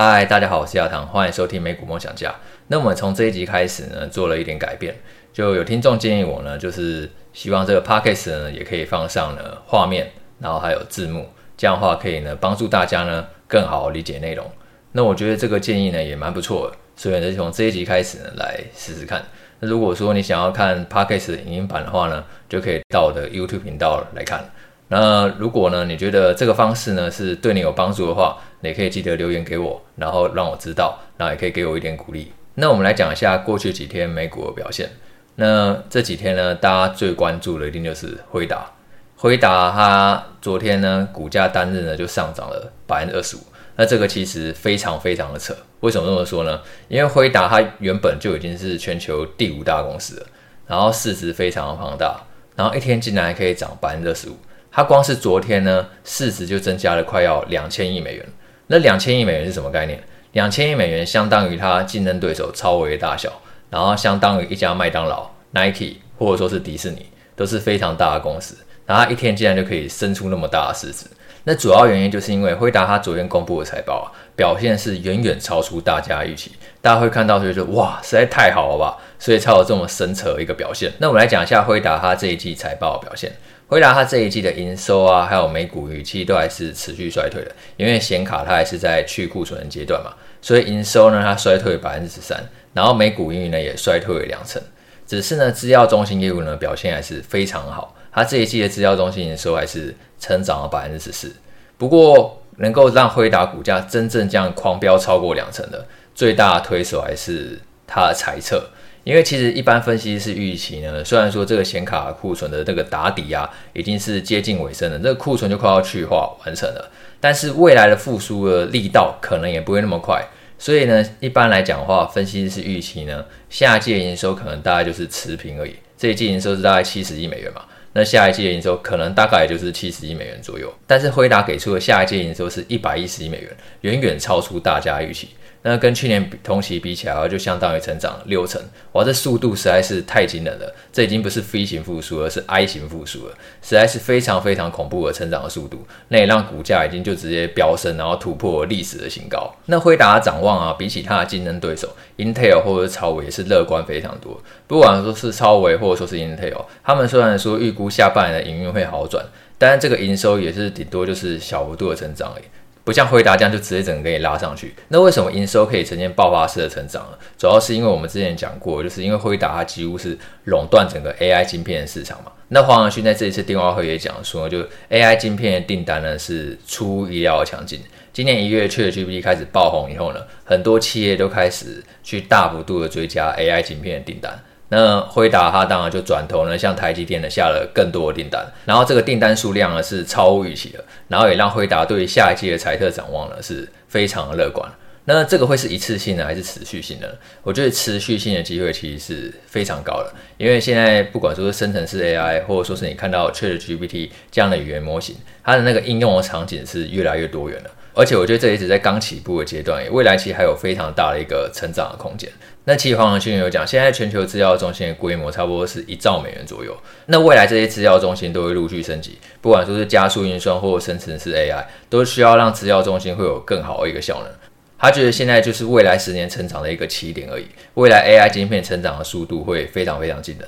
嗨，大家好，我是亚堂，欢迎收听美股梦想家。那我们从这一集开始呢，做了一点改变，就有听众建议我呢，就是希望这个 podcast 呢也可以放上呢画面，然后还有字幕，这样的话可以呢帮助大家呢更好理解内容。那我觉得这个建议呢也蛮不错的，所以呢从这一集开始呢来试试看。那如果说你想要看 podcast 影音版的话呢，就可以到我的 YouTube 频道来看。那如果呢，你觉得这个方式呢是对你有帮助的话，你可以记得留言给我，然后让我知道，然后也可以给我一点鼓励。那我们来讲一下过去几天美股的表现。那这几天呢，大家最关注的一定就是辉达。辉达它昨天呢，股价单日呢就上涨了百分之二十五。那这个其实非常非常的扯。为什么这么说呢？因为辉达它原本就已经是全球第五大公司了，然后市值非常的庞大，然后一天竟然还可以涨百分之二十五。它光是昨天呢，市值就增加了快要两千亿美元。那两千亿美元是什么概念？两千亿美元相当于它竞争对手超微的大小，然后相当于一家麦当劳、Nike 或者说是迪士尼，都是非常大的公司。然后它一天竟然就可以生出那么大的市值。那主要原因就是因为辉达它昨天公布的财报啊，表现是远远超出大家预期。大家会看到就觉得哇，实在太好了吧，所以才有这么神扯的一个表现。那我们来讲一下辉达它这一季财报的表现。辉达它这一季的营收啊，还有每股预期都还是持续衰退的，因为显卡它还是在去库存的阶段嘛，所以营收呢它衰退百分之十三，然后每股盈余呢也衰退了两成。只是呢，资料中心业务呢表现还是非常好，它这一季的资料中心营收还是成长了百分之十四。不过，能够让辉达股价真正这样狂飙超过两成的最大推手还是它的财测。因为其实一般分析师预期呢，虽然说这个显卡库存的这个打底啊，已经是接近尾声了，这个库存就快要去化完成了，但是未来的复苏的力道可能也不会那么快，所以呢，一般来讲的话，分析师预期呢，下一季的营收可能大概就是持平而已，这一季营收是大概七十亿美元嘛，那下一季的营收可能大概也就是七十亿美元左右，但是辉达给出的下一季营收是一百一十亿美元，远远超出大家预期。那跟去年同期比起来，就相当于成长六成，哇，这速度实在是太惊人了！这已经不是 V 型复苏，而是 I 型复苏了，实在是非常非常恐怖的成长的速度。那也让股价已经就直接飙升，然后突破历史的新高。那辉达的展望啊，比起它的竞争对手 Intel 或者是超微也是乐观非常多。不管说是超微或者说是 Intel，他们虽然说预估下半年的营运会好转，但是这个营收也是顶多就是小幅度的成长而已。不像辉达这样就直接整个给你拉上去。那为什么营收可以呈现爆发式的成长呢？主要是因为我们之前讲过，就是因为辉达它几乎是垄断整个 AI 晶片的市场嘛。那黄仁勋在这一次电话会也讲说，就 AI 晶片的订单呢是出乎意料的强劲。今年一月 ChatGPT 开始爆红以后呢，很多企业都开始去大幅度的追加 AI 晶片的订单。那辉达它当然就转头呢，向台积电呢下了更多的订单，然后这个订单数量呢是超预期的，然后也让辉达对下一季的财测展望呢是非常的乐观。那这个会是一次性的还是持续性的？我觉得持续性的机会其实是非常高的，因为现在不管说是生成式 AI，或者说是你看到 ChatGPT 这样的语言模型，它的那个应用的场景是越来越多元了。而且我觉得这一直在刚起步的阶段，未来其实还有非常大的一个成长的空间。那其实黄仁勋有讲，现在全球资料中心的规模差不多是一兆美元左右。那未来这些资料中心都会陆续升级，不管说是加速运算或生成式 AI，都需要让资料中心会有更好的一个效能。他觉得现在就是未来十年成长的一个起点而已，未来 AI 晶片成长的速度会非常非常惊人。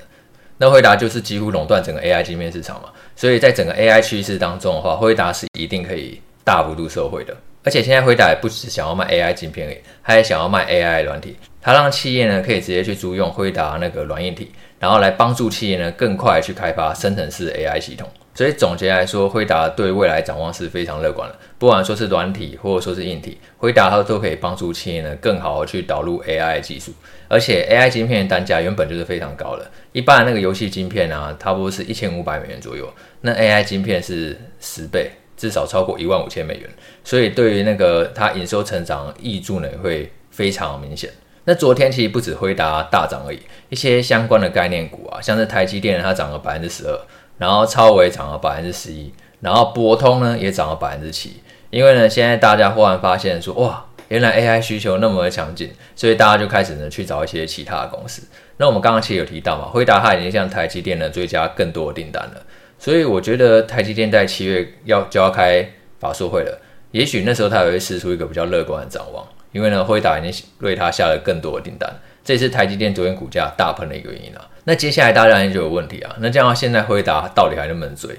那辉达就是几乎垄断整个 AI 晶片市场嘛，所以在整个 AI 趋势当中的话，辉达是一定可以大幅度受惠的。而且现在辉达也不只想要卖 AI 晶片而已，他也想要卖 AI 软体。它让企业呢可以直接去租用辉达那个软硬体，然后来帮助企业呢更快去开发生成式 AI 系统。所以总结来说，辉达对未来展望是非常乐观的。不管说是软体或者说是硬体，辉达它都可以帮助企业呢更好的去导入 AI 技术。而且 AI 晶片的单价原本就是非常高的，一般的那个游戏晶片啊，差不多是一千五百美元左右，那 AI 晶片是十倍，至少超过一万五千美元。所以对于那个它营收成长挹注呢，也会非常明显。那昨天其实不止辉达大涨而已，一些相关的概念股啊，像是台积电它涨了百分之十二，然后超微涨了百分之十一，然后博通呢也涨了百分之七。因为呢，现在大家忽然发现说，哇，原来 AI 需求那么的强劲，所以大家就开始呢去找一些其他的公司。那我们刚刚其实有提到嘛，辉达它已经向台积电呢追加更多的订单了，所以我觉得台积电在七月要就要开法说会了，也许那时候它也会试出一个比较乐观的展望。因为呢，辉达已经为它下了更多的订单，这也是台积电昨天股价大喷的一个原因啊。那接下来大家就有问题啊，那这样现在辉达到底还能不能追？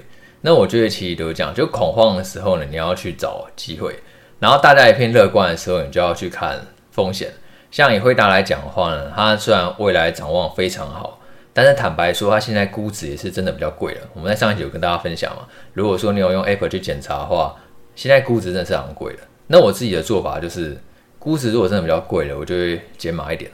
那我觉得其实都是这样，就恐慌的时候呢，你要去找机会；然后大家一片乐观的时候，你就要去看风险。像以辉达来讲的话呢，它虽然未来展望非常好，但是坦白说，它现在估值也是真的比较贵了。我们在上一集有跟大家分享嘛，如果说你有用 Apple 去检查的话，现在估值真的是很贵的。那我自己的做法就是，估值如果真的比较贵了，我就会减码一点，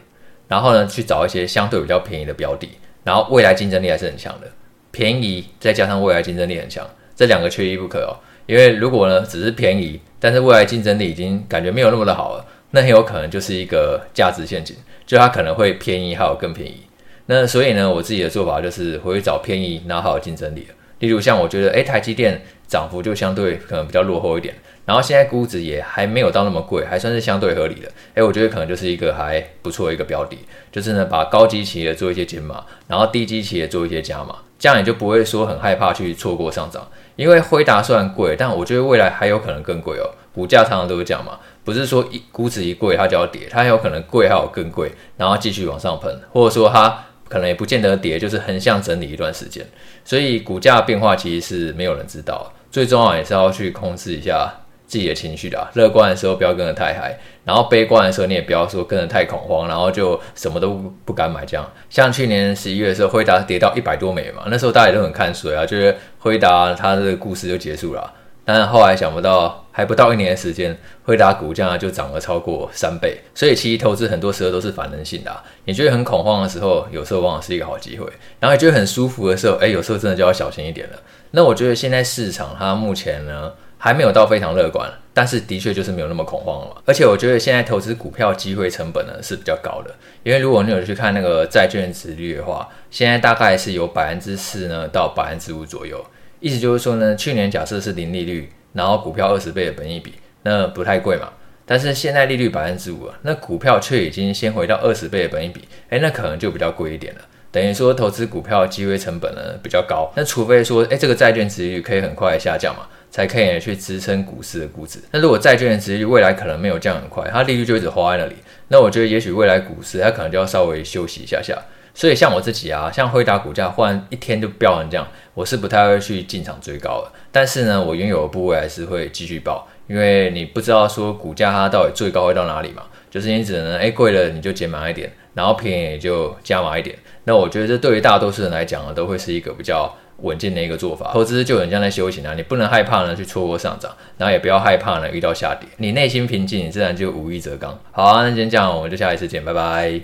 然后呢去找一些相对比较便宜的标的，然后未来竞争力还是很强的。便宜再加上未来竞争力很强，这两个缺一不可哦。因为如果呢只是便宜，但是未来竞争力已经感觉没有那么的好了，那很有可能就是一个价值陷阱，就它可能会便宜还有更便宜。那所以呢，我自己的做法就是我会找便宜拿好竞争力，例如像我觉得，诶，台积电涨幅就相对可能比较落后一点，然后现在估值也还没有到那么贵，还算是相对合理的。诶，我觉得可能就是一个还不错一个标的，就是呢把高基企业做一些减码，然后低基企业做一些加码。这样也就不会说很害怕去错过上涨，因为辉达虽然贵，但我觉得未来还有可能更贵哦。股价常常都是这样嘛，不是说一估值一贵它就要跌，它有可能贵还有更贵，然后继续往上喷，或者说它可能也不见得跌，就是横向整理一段时间。所以股价变化其实是没有人知道，最重要也是要去控制一下。自己的情绪的，乐观的时候不要跟得太嗨，然后悲观的时候你也不要说跟得太恐慌，然后就什么都不敢买这样。像去年十一月的时候，辉达跌到一百多美嘛，那时候大家也都很看衰啊，觉得辉达它这个故事就结束了。但是后来想不到，还不到一年的时间，辉达股价就涨了超过三倍。所以其实投资很多时候都是反人性的啊，你觉得很恐慌的时候，有时候往往是一个好机会；然后你觉得很舒服的时候，哎，有时候真的就要小心一点了。那我觉得现在市场它目前呢，还没有到非常乐观，但是的确就是没有那么恐慌了。而且我觉得现在投资股票机会成本呢是比较高的，因为如果你有去看那个债券值率的话，现在大概是有百分之四呢到百分之五左右。意思就是说呢，去年假设是零利率，然后股票二十倍的本益比，那不太贵嘛。但是现在利率百分之五啊，那股票却已经先回到二十倍的本益比，诶，那可能就比较贵一点了。等于说投资股票机会成本呢比较高。那除非说，诶，这个债券殖利率可以很快下降嘛。才可以去支撑股市的估值。那如果债券的利率未来可能没有降很快，它利率就一直花在那里，那我觉得也许未来股市它可能就要稍微休息一下下。所以像我自己啊，像辉达股价忽然一天就飙成这样，我是不太会去进场追高的。但是呢，我拥有的部位还是会继续抱，因为你不知道说股价它到底最高会到哪里嘛。就是你只能哎贵了你就减码一点，然后便宜就加码一点。那我觉得这对于大多数人来讲呢，都会是一个比较。稳健的一个做法，投资就很像在修行啊，你不能害怕呢去错过上涨，然后也不要害怕呢遇到下跌，你内心平静，你自然就无欲则刚。好啊，那今天这样，我们就下一次见，拜拜。